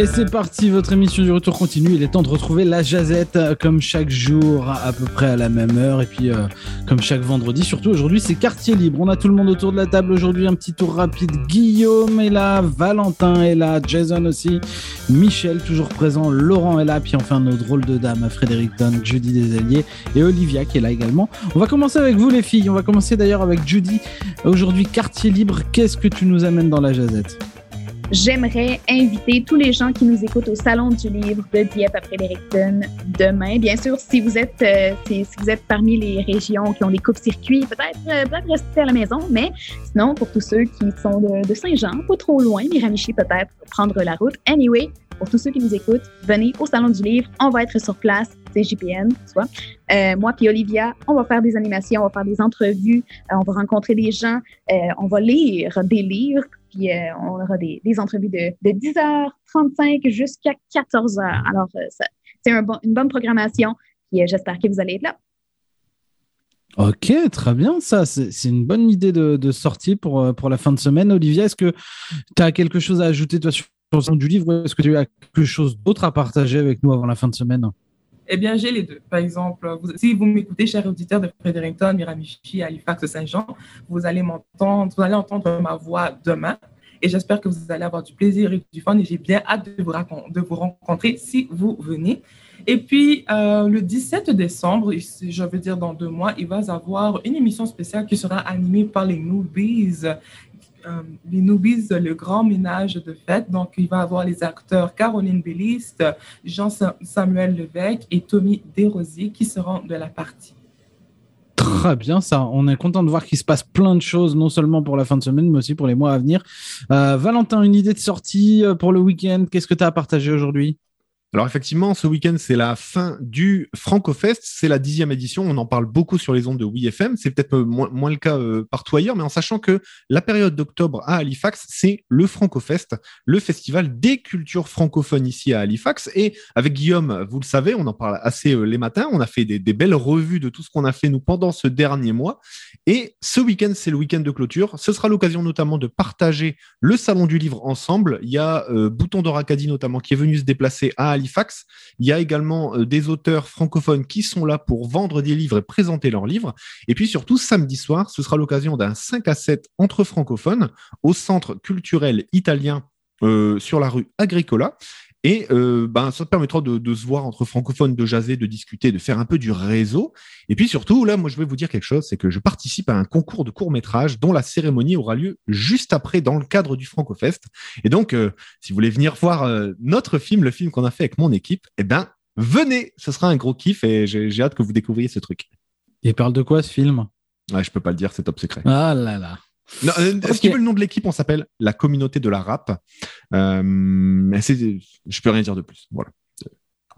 Et c'est parti, votre émission du retour continue. Il est temps de retrouver la jazette euh, comme chaque jour, à peu près à la même heure. Et puis, euh, comme chaque vendredi, surtout aujourd'hui, c'est quartier libre. On a tout le monde autour de la table aujourd'hui. Un petit tour rapide. Guillaume est là, Valentin est là, Jason aussi, Michel toujours présent, Laurent est là. Puis enfin, nos drôles de dames, Frédéric Don, Judy Desalliers et Olivia qui est là également. On va commencer avec vous, les filles. On va commencer d'ailleurs avec Judy. Aujourd'hui, quartier libre. Qu'est-ce que tu nous amènes dans la jazette? J'aimerais inviter tous les gens qui nous écoutent au Salon du Livre de Dieppe à Fredericton demain. Bien sûr, si vous êtes, euh, si, vous êtes parmi les régions qui ont des coupes-circuits, peut-être euh, peut rester à la maison, mais sinon, pour tous ceux qui sont de, Saint-Jean, pas trop loin, Miramichi peut-être, prendre la route. Anyway, pour tous ceux qui nous écoutent, venez au Salon du Livre. On va être sur place. C'est JPN, soit. Euh, moi puis Olivia, on va faire des animations, on va faire des entrevues, on va rencontrer des gens, on va lire des livres puis euh, on aura des, entrevues de, 10h35 jusqu'à 14h. Alors, euh, c'est une bonne programmation. Puis euh, j'espère que vous allez être là. Ok, très bien, ça, c'est une bonne idée de, sortie pour, pour la fin de semaine. Olivia, est-ce que tu as quelque chose à ajouter toi, sur le du livre ou est-ce que tu as quelque chose d'autre à partager avec nous avant la fin de semaine? Eh bien, j'ai les deux. Par exemple, si vous m'écoutez, cher auditeur de Fredericton, Miramichi, Halifax, Saint-Jean, vous allez m'entendre, vous allez entendre ma voix demain. Et j'espère que vous allez avoir du plaisir et du fun. Et j'ai bien hâte de vous, rencontrer si vous venez. Et puis, euh, le 17 décembre, je veux dire dans deux mois, il va y avoir une émission spéciale qui sera animée par les Newbies. Euh, les le grand ménage de fête. Donc, il va avoir les acteurs Caroline Belliste, Jean-Samuel Levesque et Tommy Desrosiers qui seront de la partie. Très bien, ça. On est content de voir qu'il se passe plein de choses, non seulement pour la fin de semaine, mais aussi pour les mois à venir. Euh, Valentin, une idée de sortie euh, pour le week-end Qu'est-ce que tu as à partager aujourd'hui? Alors effectivement, ce week-end, c'est la fin du FrancoFest. C'est la dixième édition. On en parle beaucoup sur les ondes de WeFM. C'est peut-être moins, le cas euh, partout ailleurs, mais en sachant que la période d'octobre à Halifax, c'est le FrancoFest, le festival des cultures francophones ici à Halifax. Et avec Guillaume, vous le savez, on en parle assez euh, les matins. On a fait des, belles revues de tout ce qu'on a fait nous pendant ce dernier mois. Et ce week-end, c'est le week-end de clôture. Ce sera l'occasion notamment de partager le salon du livre ensemble. Il y a euh, Bouton d'Oracadie notamment qui est venu se déplacer à Halifax Il y a également euh, des auteurs francophones qui sont là pour vendre des livres et présenter leurs livres. Et puis surtout, samedi soir, ce sera l'occasion d'un 5 à 7 entre francophones au centre culturel italien euh, sur la rue Agricola. Et euh, ben, ça permettra de, se voir entre francophones, de jaser, de discuter, de faire un peu du réseau. Et puis surtout, là, moi, je vais vous dire quelque chose, c'est que je participe à un concours de court métrage dont la cérémonie aura lieu juste après dans le cadre du FrancoFest. Et donc, euh, si vous voulez venir voir euh, notre film, le film qu'on a fait avec mon équipe, eh ben, venez, ce sera un gros kiff et j'ai hâte que vous découvriez ce truc. Et parle de quoi ce film? Ouais, je peux pas le dire, c'est top secret. Ah là là. Non, euh, ce le nom de l'équipe, on s'appelle la communauté de la rap. Euh, je peux rien dire de plus. Voilà.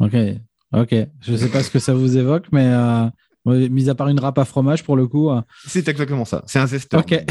Ok, ok. Je sais pas ce que ça vous évoque, mais euh, mis à part une rap à fromage pour le coup. Euh. C'est exactement ça. C'est un zesteur. Ok.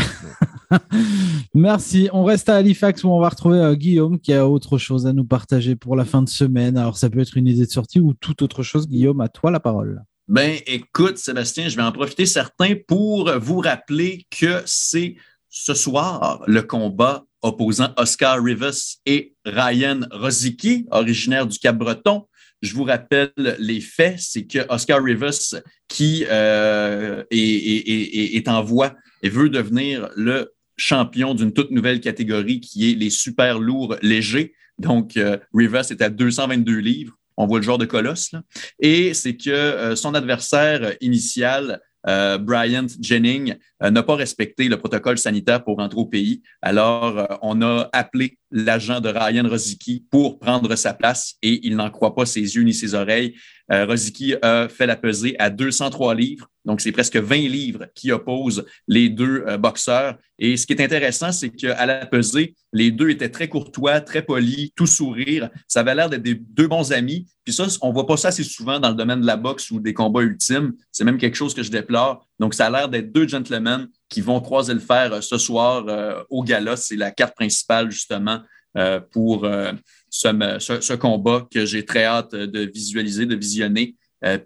Merci. On reste à Halifax où on va retrouver Guillaume qui a autre chose à nous partager pour la fin de semaine. Alors ça peut être une idée de sortie ou toute autre chose. Guillaume, à toi la parole. Ben, écoute, Sébastien, je vais en profiter certains pour vous rappeler que c'est ce soir le combat opposant Oscar Rivas et Ryan Rosicky, originaire du Cap-Breton. Je vous rappelle les faits, c'est que Oscar Rivas, qui euh, est, en voie et veut devenir le champion d'une toute nouvelle catégorie qui est les super lourds légers. Donc, euh, Rivas est à 222 livres. On voit le genre de colosse. Là. Et c'est que euh, son adversaire initial, euh, Bryant Jennings euh, n'a pas respecté le protocole sanitaire pour rentrer au pays. Alors, euh, on a appelé l'agent de Ryan Rosicky pour prendre sa place et il n'en croit pas ses yeux ni ses oreilles. Euh, Rosicky a fait la pesée à 203 livres, donc c'est presque 20 livres qui opposent les deux euh, boxeurs. Et ce qui est intéressant, c'est qu'à la pesée, les deux étaient très courtois, très polis, tout sourire. Ça avait l'air d'être deux bons amis. Puis ça, on voit pas ça assez souvent dans le domaine de la boxe ou des combats ultimes. C'est même quelque chose que je déplore. Donc, ça a l'air d'être deux gentlemen qui vont croiser le fer euh, ce soir euh, au gala. C'est la carte principale, justement, pour ce, combat que j'ai très hâte de visualiser, de visionner.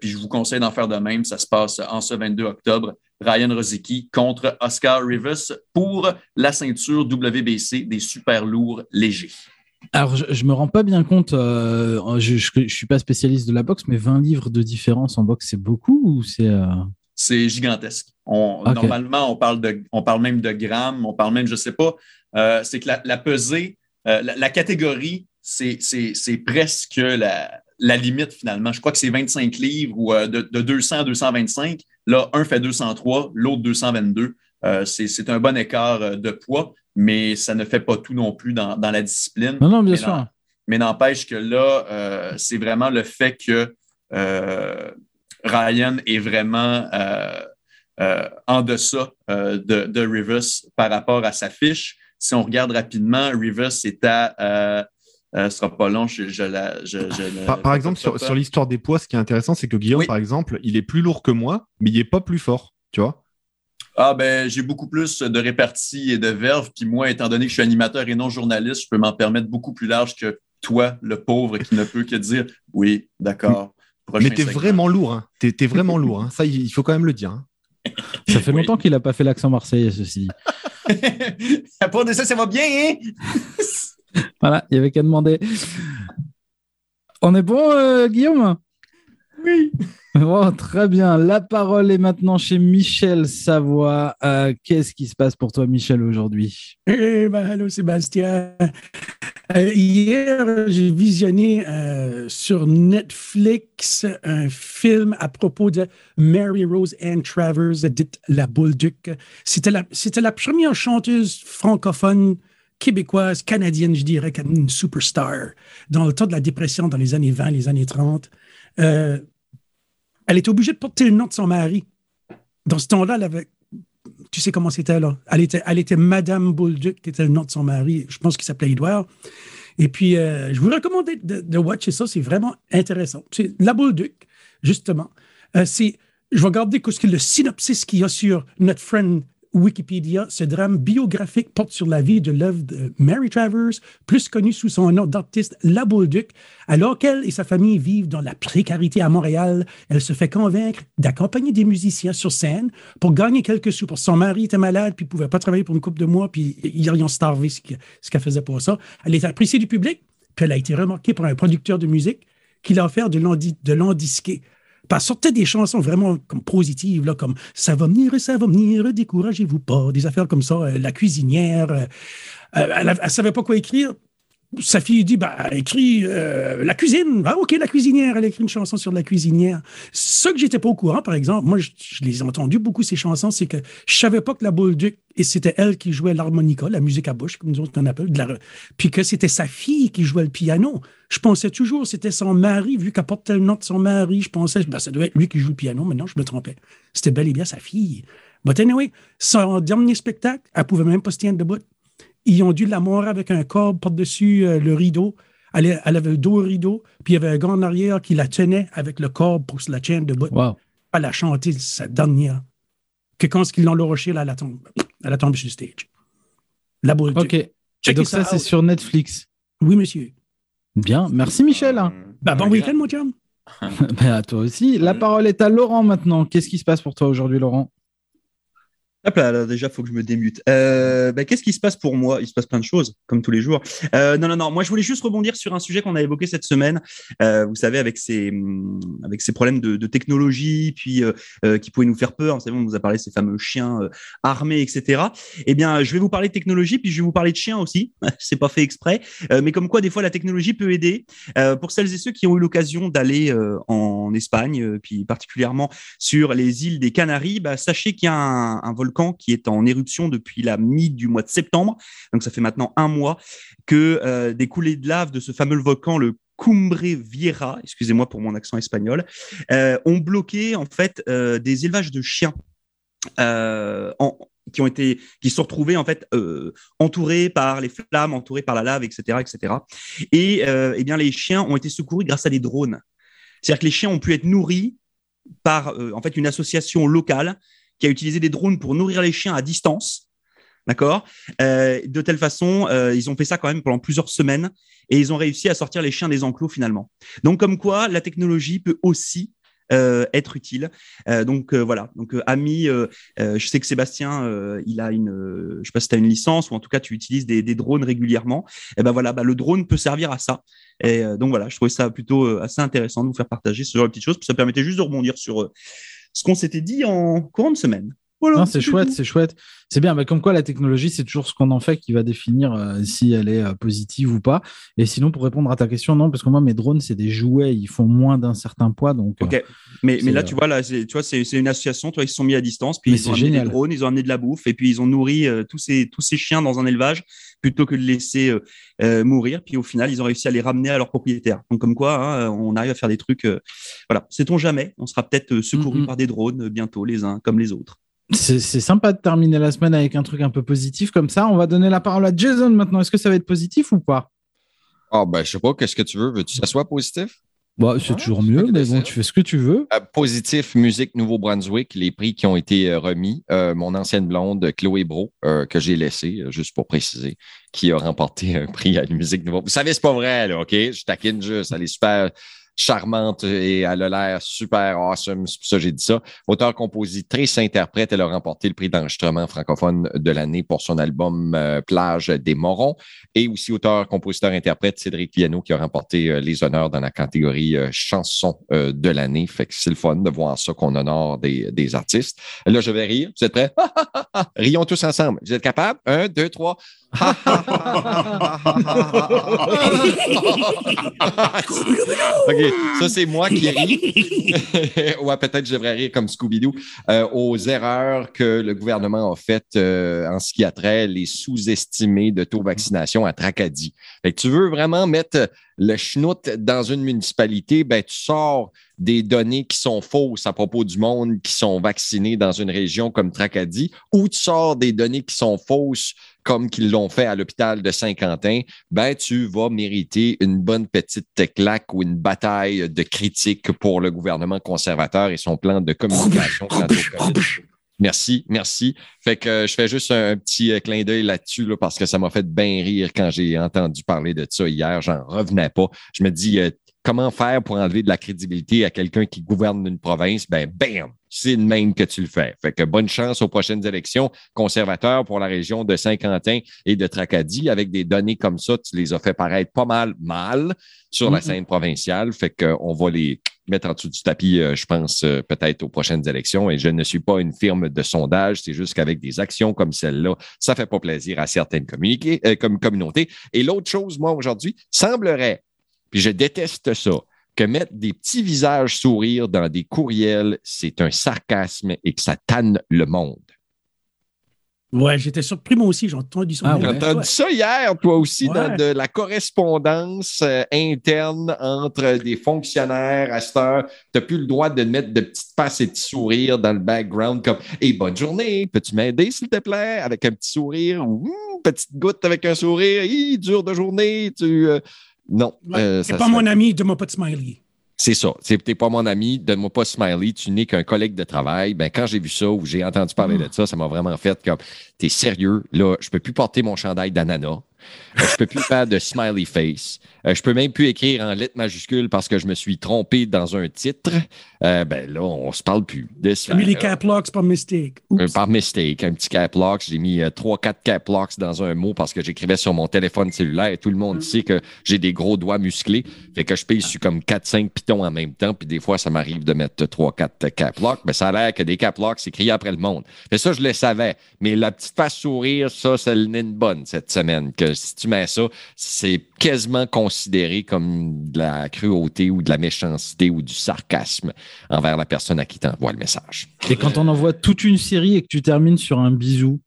puis je vous conseille d'en faire de même. Ça se passe en ce 22 octobre. Ryan Rosicky contre Oscar Rivers pour la ceinture WBC des super lourds légers. Alors, je, je me rends pas bien compte, euh, je, je suis pas spécialiste de la boxe, mais 20 livres de différence en boxe, c'est beaucoup ou c'est. euh, C'est gigantesque. On. Normalement, on parle, de, on parle même de grammes, on parle même, je sais pas, euh, c'est que la, la pesée, euh, la, la catégorie, c'est presque la, la limite finalement. Je crois que c'est 25 livres ou euh, de, de 200 à 225. Là, un fait 203, l'autre 222. Euh, c'est un bon écart euh, de poids, mais ça ne fait pas tout non plus dans, dans la discipline. Non, non, bien Mais sûr. Mais n'empêche que là, euh, c'est vraiment le fait que Ryan est vraiment en deçà de, de Rivers par rapport à sa fiche. Si on regarde rapidement, Rivers est à. Euh, euh, ce sera pas long, je, je la. Je, je Par, par exemple, sur, sur l'histoire des poids, ce qui est intéressant, c'est que Guillaume, Oui. par exemple, il est plus lourd que moi, mais il est pas plus fort, tu vois. Ah, ben, j'ai beaucoup plus de répartie et de verve. Puis moi, étant donné que je suis animateur et non journaliste, je peux m'en permettre beaucoup plus large que toi, le pauvre, qui ne peut que dire oui, d'accord. mais t'es segment. vraiment lourd, hein. T'es t'es vraiment lourd, hein. Ça, il faut quand même le dire. hein. Ça fait Oui. longtemps qu'il a pas fait l'accent marseillais, ceci. à part de ça, ça va bien, hein? Voilà, il y avait qu'à demander. On est bon, euh, Guillaume? Oui. Bon, très bien. La parole est maintenant chez Michel Savoie. Euh, Qu'est-ce qui se passe pour toi, Michel, aujourd'hui? Eh ben, allô Sébastien. Euh, hier, j'ai visionné sur Netflix un film à propos de Mary Rose Ann Travers, dite la Bolduc. C'était la, c'était la première chanteuse francophone québécoise, canadienne, je dirais, une superstar dans le temps de la dépression dans les années 20, les années 30. Euh, elle était obligée de porter le nom de son mari. Dans ce temps-là, elle avait tu sais comment c'était là? Elle était, elle était Madame Bolduc, qui était le nom de son mari. Je pense qu'il s'appelait Édouard. Et puis, euh, je vous recommande de, de watcher ça. C'est vraiment intéressant. C'est La Bolduc, justement. Euh, c'est, je vais regarder le synopsis qu'il y a sur notre friend Wikipédia. Ce drame biographique porte sur la vie de l'œuvre de Mary Travers, plus connue sous son nom d'artiste La Bolduc. Alors qu'elle et sa famille vivent dans la précarité à Montréal, elle se fait convaincre d'accompagner des musiciens sur scène pour gagner quelques sous. Son mari était malade, puis il pouvait pas travailler pour une couple de mois, puis ils ont starvé ce que- ce qu'elle faisait pour ça. Elle est appréciée du public, puis elle a été remarquée par un producteur de musique qui l'a offert de l'endisquer. Puis elle sortait des chansons vraiment comme positives, là, comme Ça va venir, ça va venir, découragez-vous pas, des affaires comme ça, euh, La cuisinière. euh, euh, elle, ne savait pas quoi écrire. Sa fille dit bah, écrit euh, la cuisine. Ah, OK, la cuisinière. Elle écrit une chanson sur la cuisinière. Ce que j'étais pas au courant, par exemple, moi, je, les ai entendues beaucoup, ces chansons, c'est que je savais pas que la Bolduc, et c'était elle qui jouait l'harmonica, la musique à bouche, comme nous on appelle, de la- puis que c'était sa fille qui jouait le piano. Je pensais toujours c'était son mari, vu qu'elle portait le nom de son mari. Je pensais, ben, ça devait être lui qui joue le piano. Maintenant, je me trompais. C'était bel et bien sa fille. But anyway, son dernier spectacle, elle pouvait même pas se tenir debout. Ils ont dû l'amorer avec un corps par-dessus euh, le rideau. Elle, elle avait le dos au rideau, puis il y avait un gars en arrière qui la tenait avec le corps pour se la tienne debout. Wow. Elle a chanté sa dernière. Que quand ils l'ont loroché, là, elle a tombé, elle a tombé sur le stage. La boule. Ok. Donc ça, c'est sur Netflix. Oui, monsieur. Bien. Merci, Michel. Ben, bon Un week-end, mon chum. Ben, à toi aussi. La parole est à Laurent maintenant. Qu'est-ce qui se passe pour toi aujourd'hui, Laurent? Hop déjà, faut que je me démute. Euh, bah, Qu'est-ce qui se passe pour moi? Il se passe plein de choses, comme tous les jours. Euh, non, non, non. Moi, je voulais juste rebondir sur un sujet qu'on a évoqué cette semaine. Euh, vous savez, avec ces, hum, avec ces problèmes de, technologie, puis qui pouvaient nous faire peur. Vous savez, on nous a parlé de ces fameux chiens armés, etc. Eh bien, je vais vous parler de technologie, puis je vais vous parler de chiens aussi. C'est pas fait exprès, mais comme quoi, des fois, la technologie peut aider. Pour celles et ceux qui ont eu l'occasion d'aller en Espagne, puis particulièrement sur les îles des Canaries, bah, sachez qu'il y a un, un volcan qui est en éruption depuis la mi du mois de septembre. Donc ça fait maintenant un mois que euh, des coulées de lave de ce fameux volcan, le Cumbre Vieja, excusez-moi pour mon accent espagnol, euh, ont bloqué en fait euh, des élevages de chiens. en, qui ont été, qui se sont retrouvés en fait entourés par les flammes, entourés par la lave, etc., etc. Et euh, eh bien les chiens ont été secourus grâce à des drones. C'est-à-dire que les chiens ont pu être nourris par en fait une association locale qui a utilisé des drones pour nourrir les chiens à distance. D'accord Euh, De telle façon, euh, ils ont fait ça quand même pendant plusieurs semaines et ils ont réussi à sortir les chiens des enclos finalement. Donc, comme quoi, la technologie peut aussi être utile. donc voilà. Donc ami, je sais que Sébastien, il a une, je sais pas si tu as une licence ou en tout cas tu utilises des, drones régulièrement. Et ben voilà, bah, le drone peut servir à ça. Et donc voilà, je trouvais ça plutôt assez intéressant de vous faire partager ce genre de petites choses. Ça permettait juste de rebondir sur ce qu'on s'était dit en courant de semaine. Voilà, c'est chouette, c'est chouette. C'est bien, mais comme quoi la technologie, c'est toujours ce qu'on en fait qui va définir euh, si elle est euh, positive ou pas. Et sinon, pour répondre à ta question, non, parce que moi, mes drones, c'est des jouets, ils font moins d'un certain poids. Donc, ok, mais, mais là, tu vois, là, tu vois, c'est une association, toi, ils se sont mis à distance, puis ils ont amené des drones, ils ont amené de la bouffe, et puis ils ont nourri tous, ces, tous ces chiens dans un élevage plutôt que de laisser mourir. Puis au final, ils ont réussi à les ramener à leurs propriétaires. Donc, comme quoi, hein, on arrive à faire des trucs. voilà, sait-on jamais, on sera peut-être secouru par des drones bientôt, les uns comme les autres. C'est sympa de terminer la semaine avec un truc un peu positif comme ça. On va donner la parole à Jason maintenant. Est-ce que ça va être positif ou pas? Ah, ben, je sais pas. Qu'est-ce que tu veux? Veux-tu que ça soit positif? Bah, c'est toujours mieux, mais bon, tu fais ce que tu veux. Euh, positif, musique Nouveau-Brunswick, les prix qui ont été euh, remis. Euh, mon ancienne blonde, Chloé Bro, que j'ai laissé, juste pour préciser, qui a remporté un prix à la musique Nouveau. Vous savez, c'est pas vrai, là, OK? Je taquine juste. Elle est super charmante et elle a l'air super awesome. C'est pour ça que j'ai dit ça. Auteur, compositrice, interprète, elle a remporté le prix d'enregistrement francophone de l'année pour son album euh, Plage des Morons. Et aussi auteur, compositeur, interprète, Cédric Viano qui a remporté euh, les honneurs dans la catégorie euh, chanson de l'année. Fait que c'est le fun de voir ça qu'on honore des, des artistes. Là, je vais rire. Vous êtes prêts? Rions tous ensemble. Vous êtes capables? Un, deux, trois. OK, ça c'est moi qui ris. ouais, peut-être je devrais rire comme Scooby-Doo euh, aux erreurs que le gouvernement a faites euh, en ce qui a trait les sous-estimés de taux de vaccination à Tracadie. Fait que tu veux vraiment mettre le schnout dans une municipalité, ben tu sors des données qui sont fausses à propos du monde qui sont vaccinés dans une région comme Tracadie, ou tu sors des données qui sont fausses comme qu'ils l'ont fait à l'hôpital de Saint-Quentin, ben tu vas mériter une bonne petite claque ou une bataille de critiques pour le gouvernement conservateur et son plan de communication Merci, merci. Fait que je fais juste un, petit euh, clin d'œil là-dessus parce que ça m'a fait bien rire quand j'ai entendu parler de ça hier. J'en revenais pas. Je me dis, euh, comment faire pour enlever de la crédibilité à quelqu'un qui gouverne une province? Ben, bam! C'est le même que tu le fais. Fait que bonne chance aux prochaines élections conservateurs pour la région de Saint-Quentin et de Tracadie. Avec des données comme ça, tu les as fait paraître pas mal mal sur la scène provinciale. Fait qu'on va les mettre en dessous du tapis, euh, je pense, euh, peut-être aux prochaines élections. Et je ne suis pas une firme de sondage. C'est juste qu'avec des actions comme celle-là, ça fait pas plaisir à certaines euh, comme communautés. Et l'autre chose, moi, aujourd'hui, semblerait puis je déteste ça, que mettre des petits visages sourires dans des courriels, c'est un sarcasme et que ça tanne le monde. Ouais, j'étais surpris moi aussi, j'ai entendu ça. Ah, entendu ça hier, toi aussi, dans de la correspondance euh, interne entre des fonctionnaires à cette heure. Tu n'as plus le droit de mettre de petites faces et de sourires dans le background comme Hey, bonne journée, peux-tu m'aider, s'il te plaît, avec un petit sourire ou petite goutte avec un sourire, hey, dur de journée, tu. Euh, non. Euh, c'est pas mon ami, donne-moi pas de smiley. C'est ça. T'es pas mon ami, donne-moi pas smiley, tu n'es qu'un collègue de travail. Ben, quand j'ai vu ça ou j'ai entendu parler de ça, ça m'a vraiment fait comme, t'es sérieux, là, je peux plus porter mon chandail d'ananas. Euh, je peux plus faire de smiley face. Euh, je peux même plus écrire en lettres majuscules parce que je me suis trompé dans un titre. Euh, ben là, on se parle plus ça. mis les cap locks par mistake. par mistake, un petit cap lock. J'ai mis trois, quatre cap locks dans un mot parce que j'écrivais sur mon téléphone cellulaire et tout le monde mm. sait que j'ai des gros doigts musclés. Fait que je paye sur comme quatre, cinq pitons en même temps. Puis des fois, ça m'arrive de mettre trois, quatre cap locks. Mais ça a l'air que des cap locks, c'est crié après le monde. Fait ça, je le savais. Mais la petite face sourire, ça, c'est le une bonne cette semaine. Que si tu mets ça, c'est quasiment considéré comme de la cruauté ou de la méchanceté ou du sarcasme envers la personne à qui tu envoies le message. Et quand on envoie toute une série et que tu termines sur un bisou,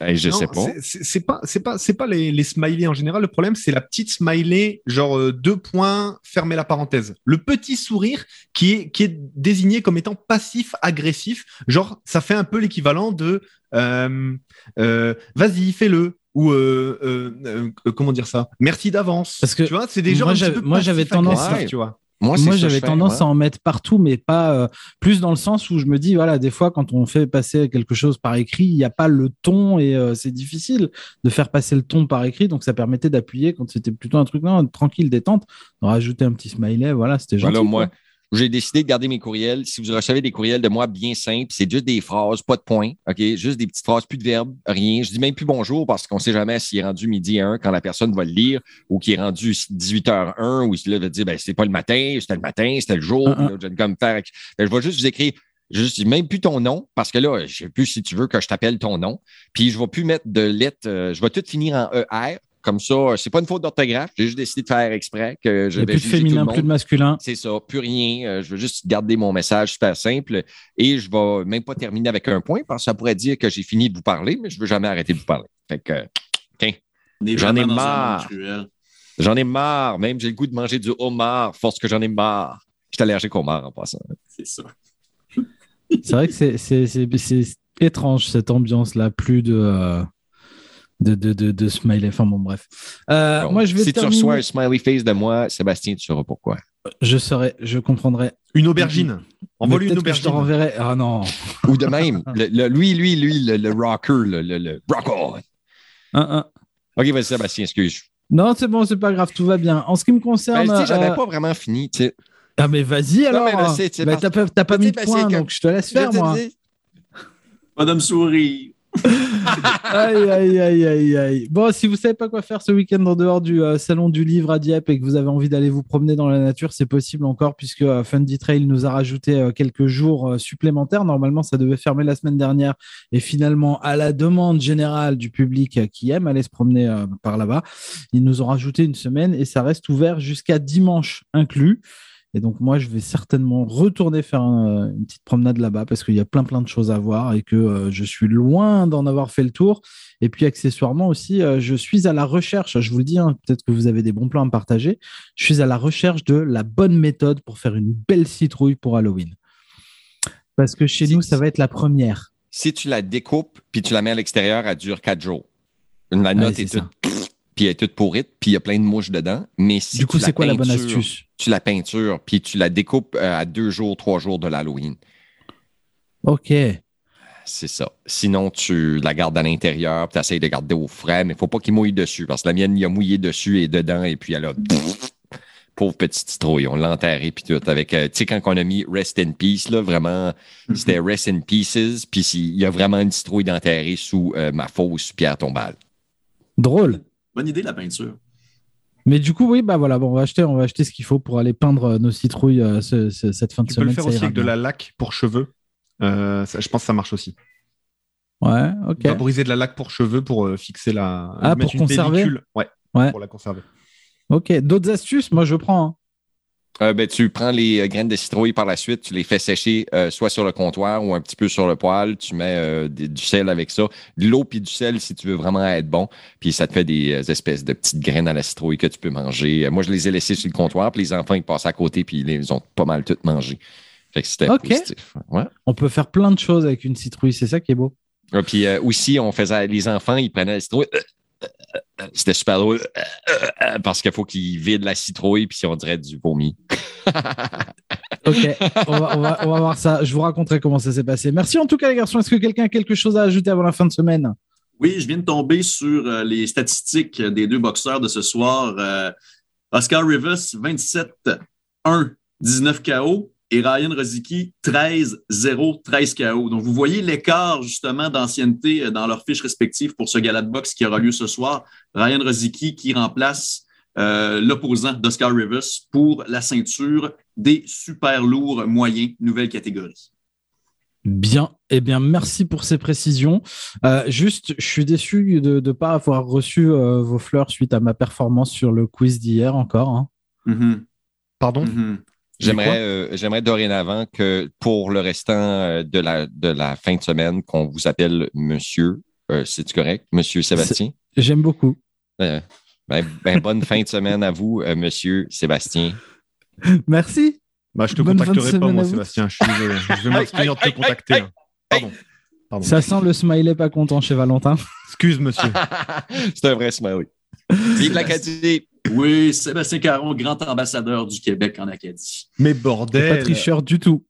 je je sais pas. C'est pas, c'est pas, c'est pas les, les, smileys en général. Le problème, c'est la petite smiley, genre euh, deux points, fermez la parenthèse. Le petit sourire qui est, qui est désigné comme étant passif-agressif. Genre, ça fait un peu l'équivalent de, euh, euh, vas-y, fais-le ou euh, euh, euh, comment dire ça? Merci d'avance. Parce que tu vois, c'est des gens moi j'avais tendance, à, tu vois. Moi, j'avais tendance à en mettre partout, mais pas plus dans le sens où je me dis, voilà, des fois, quand on fait passer quelque chose par écrit, il n'y a pas le ton et c'est difficile de faire passer le ton par écrit. Donc, ça permettait d'appuyer quand c'était plutôt un truc non, tranquille, détente, de rajouter un petit smiley. Voilà, c'était gentil. moi, j'ai décidé de garder mes courriels. Si vous recevez des courriels de moi bien simples, c'est juste des phrases, pas de points, OK? Juste des petites phrases, plus de verbes, rien. Je dis même plus bonjour parce qu'on sait jamais s'il est rendu midi 1 quand la personne va le lire ou qu'il est rendu 18h1 ou s'il va dire, ben, c'est pas le matin, c'était le matin, c'était le jour. Uh-uh. là, je, comme faire, ben, je vais juste vous écrire, je dis même plus ton nom parce que là, je sais plus si tu veux que je t'appelle ton nom. Puis je vais plus mettre de lettres, euh, je vais tout finir en ER. Comme ça, c'est pas une faute d'orthographe. J'ai juste décidé de faire exprès que je Il a plus de juger tout le féminin, monde. plus de masculin. C'est ça, plus rien. Euh, je veux juste garder mon message super simple et je vais même pas terminer avec un point parce que ça pourrait dire que j'ai fini de vous parler, mais je veux jamais arrêter de vous parler. Fait que, euh, est J'en ai marre. j'en ai marre. Même j'ai le goût de manger du homard, force que j'en ai marre. Je suis allergique au homard en passant. C'est ça. C'est vrai que c'est- étrange cette ambiance-là, plus de, euh, de, de, de, de smiley. Enfin bon, bref. Euh, Bon, moi, je vais si tu terminer- reçois un smiley face de moi, Sébastien, tu sauras pourquoi. Je saurais, je comprendrai. Une aubergine. Envoie-lui Mais une que je te aubergine. renverrai. Ah non. Ou de même, le- le- lui, lui, lui, le, le rocker, le, le, le rock on. Un, un. OK, vas-y, Sébastien, excuse. Non, c'est bon, c'est pas grave, tout va bien. En ce qui me Ben, concerne. tu sais, j'avais euh, pas vraiment fini, tu sais. Ah, mais vas-y alors. mais c'est Bah, parce- T'as pas, t'as pas Tu mis de ben, que- donc je te laisse faire, moi. Madame Souris. Aïe, aïe, aïe, aïe, aïe. Bon, si vous savez pas quoi faire ce week-end en dehors du euh, salon du livre à Dieppe et que vous avez envie d'aller vous promener dans la nature, c'est possible encore puisque euh, Fundy Trail nous a rajouté euh, quelques jours euh, supplémentaires. Normalement, ça devait fermer la semaine dernière et finalement, à la demande générale du public qui aime aller se promener par là-bas, ils nous ont rajouté une semaine et ça reste ouvert jusqu'à dimanche inclus. Et donc moi, je vais certainement retourner faire un- une petite promenade là-bas parce qu'il y a plein plein de choses à voir et que euh, je suis loin d'en avoir fait le tour. Et puis accessoirement aussi, euh, je suis à la recherche, je vous le dis, hein, peut-être que vous avez des bons plans à me partager, je suis à la recherche de la bonne méthode pour faire une belle citrouille pour Halloween. Parce que chez Si- nous, ça va être la première. Si tu la découpes puis tu la mets à l'extérieur, elle dure quatre jours. La note est toute, puis elle est toute pourrite, puis il y a plein de mouches dedans. Mais si du coup, tu c'est quoi la bonne astuce? Tu la peintures, puis tu la découpes euh, à deux jours, trois jours de l'Halloween. Ok. C'est ça. Sinon, tu la gardes à l'intérieur, puis tu essaies de garder au frais, mais il ne faut pas qu'il mouille dessus, parce que la mienne, il a mouillé dessus et dedans, et puis elle a. Pauvre petite citrouille, on l'a enterré, puis tout. Avec, euh, tu sais, quand on a mis Rest in Peace, là, vraiment, c'était Rest in Pieces, puis il y a vraiment une citrouille d'enterrée sous euh, ma fausse pierre tombale. Drôle. Bonne idée, la peinture. Mais du coup, oui, bah voilà, bon, on va acheter, on va acheter ce qu'il faut pour aller peindre euh, nos citrouilles euh, ce- ce- cette fin de Tu peux semaine. le faire aussi avec de la laque pour cheveux. Euh, ça- je pense que ça marche aussi. Ouais, ok. Vaporiser de la laque pour cheveux pour euh, fixer la. Ah, mettre pour une conserver pellicule. Ouais, Ouais. Pour la conserver. Ok. D'autres astuces, moi je prends. hein. Euh, ben, tu prends les euh, graines de citrouille par la suite, tu les fais sécher euh, soit sur le comptoir ou un petit peu sur le poêle. Tu mets des- du sel avec ça, de l'eau puis du sel si tu veux vraiment être bon. Puis ça te fait des espèces de petites graines à la citrouille que tu peux manger. Moi, je les ai laissées sur le comptoir, puis les enfants, ils passent à côté, puis ils les ont pas mal toutes mangées. Fait que c'était positif. Ouais. On peut faire plein de choses avec une citrouille, c'est ça qui est beau. Ah, Puis euh, aussi, on faisait les enfants, ils prenaient la citrouille. C'était super drôle euh, euh, parce qu'il faut qu'ils vident la citrouille, puis on dirait du vomi. Ok, on va, on, va, on va voir ça. Je vous raconterai comment ça s'est passé. Merci en tout cas, les garçons. Est-ce que quelqu'un a quelque chose à ajouter avant la fin de semaine? Oui, je viens de tomber sur euh, les statistiques des deux boxeurs de ce soir. Euh, Oscar Rivas, 27-1, 19 KO. Et Ryan Rozicki, 13-0, 13 KO. Donc, vous voyez l'écart, justement, d'ancienneté euh, dans leurs fiches respectives pour ce gala de boxe qui aura lieu ce soir. Ryan Rozicki qui remplace euh, l'opposant d'Oscar Rivas pour la ceinture des super lourds moyens, nouvelle catégorie. Bien, eh bien, merci pour ces précisions. Euh, juste, je suis déçu de ne pas avoir reçu euh, vos fleurs suite à ma performance sur le quiz d'hier encore. hein. Mhm, Pardon? Mhm. J'aimerais, euh, j'aimerais dorénavant que pour le restant euh, de la, de la fin de semaine, qu'on vous appelle Monsieur. Euh, C'est-tu correct? Monsieur Sébastien? J'aime beaucoup. Euh, ben, ben, bonne fin de semaine à vous, euh, Monsieur Sébastien. Merci. Bah, je te Bonne contacterai pas, moi. Sébastien. Je, suis désolé. je vais m'abstenir de te contacter. hein. Pardon. Pardon. Ça sent le smiley pas content chez Valentin. Excuse, monsieur. C'est un vrai smiley. Vive l'Acadie! Oui, Sébastien Caron, grand ambassadeur du Québec en Acadie. Mais bordel. pas tricheur du tout.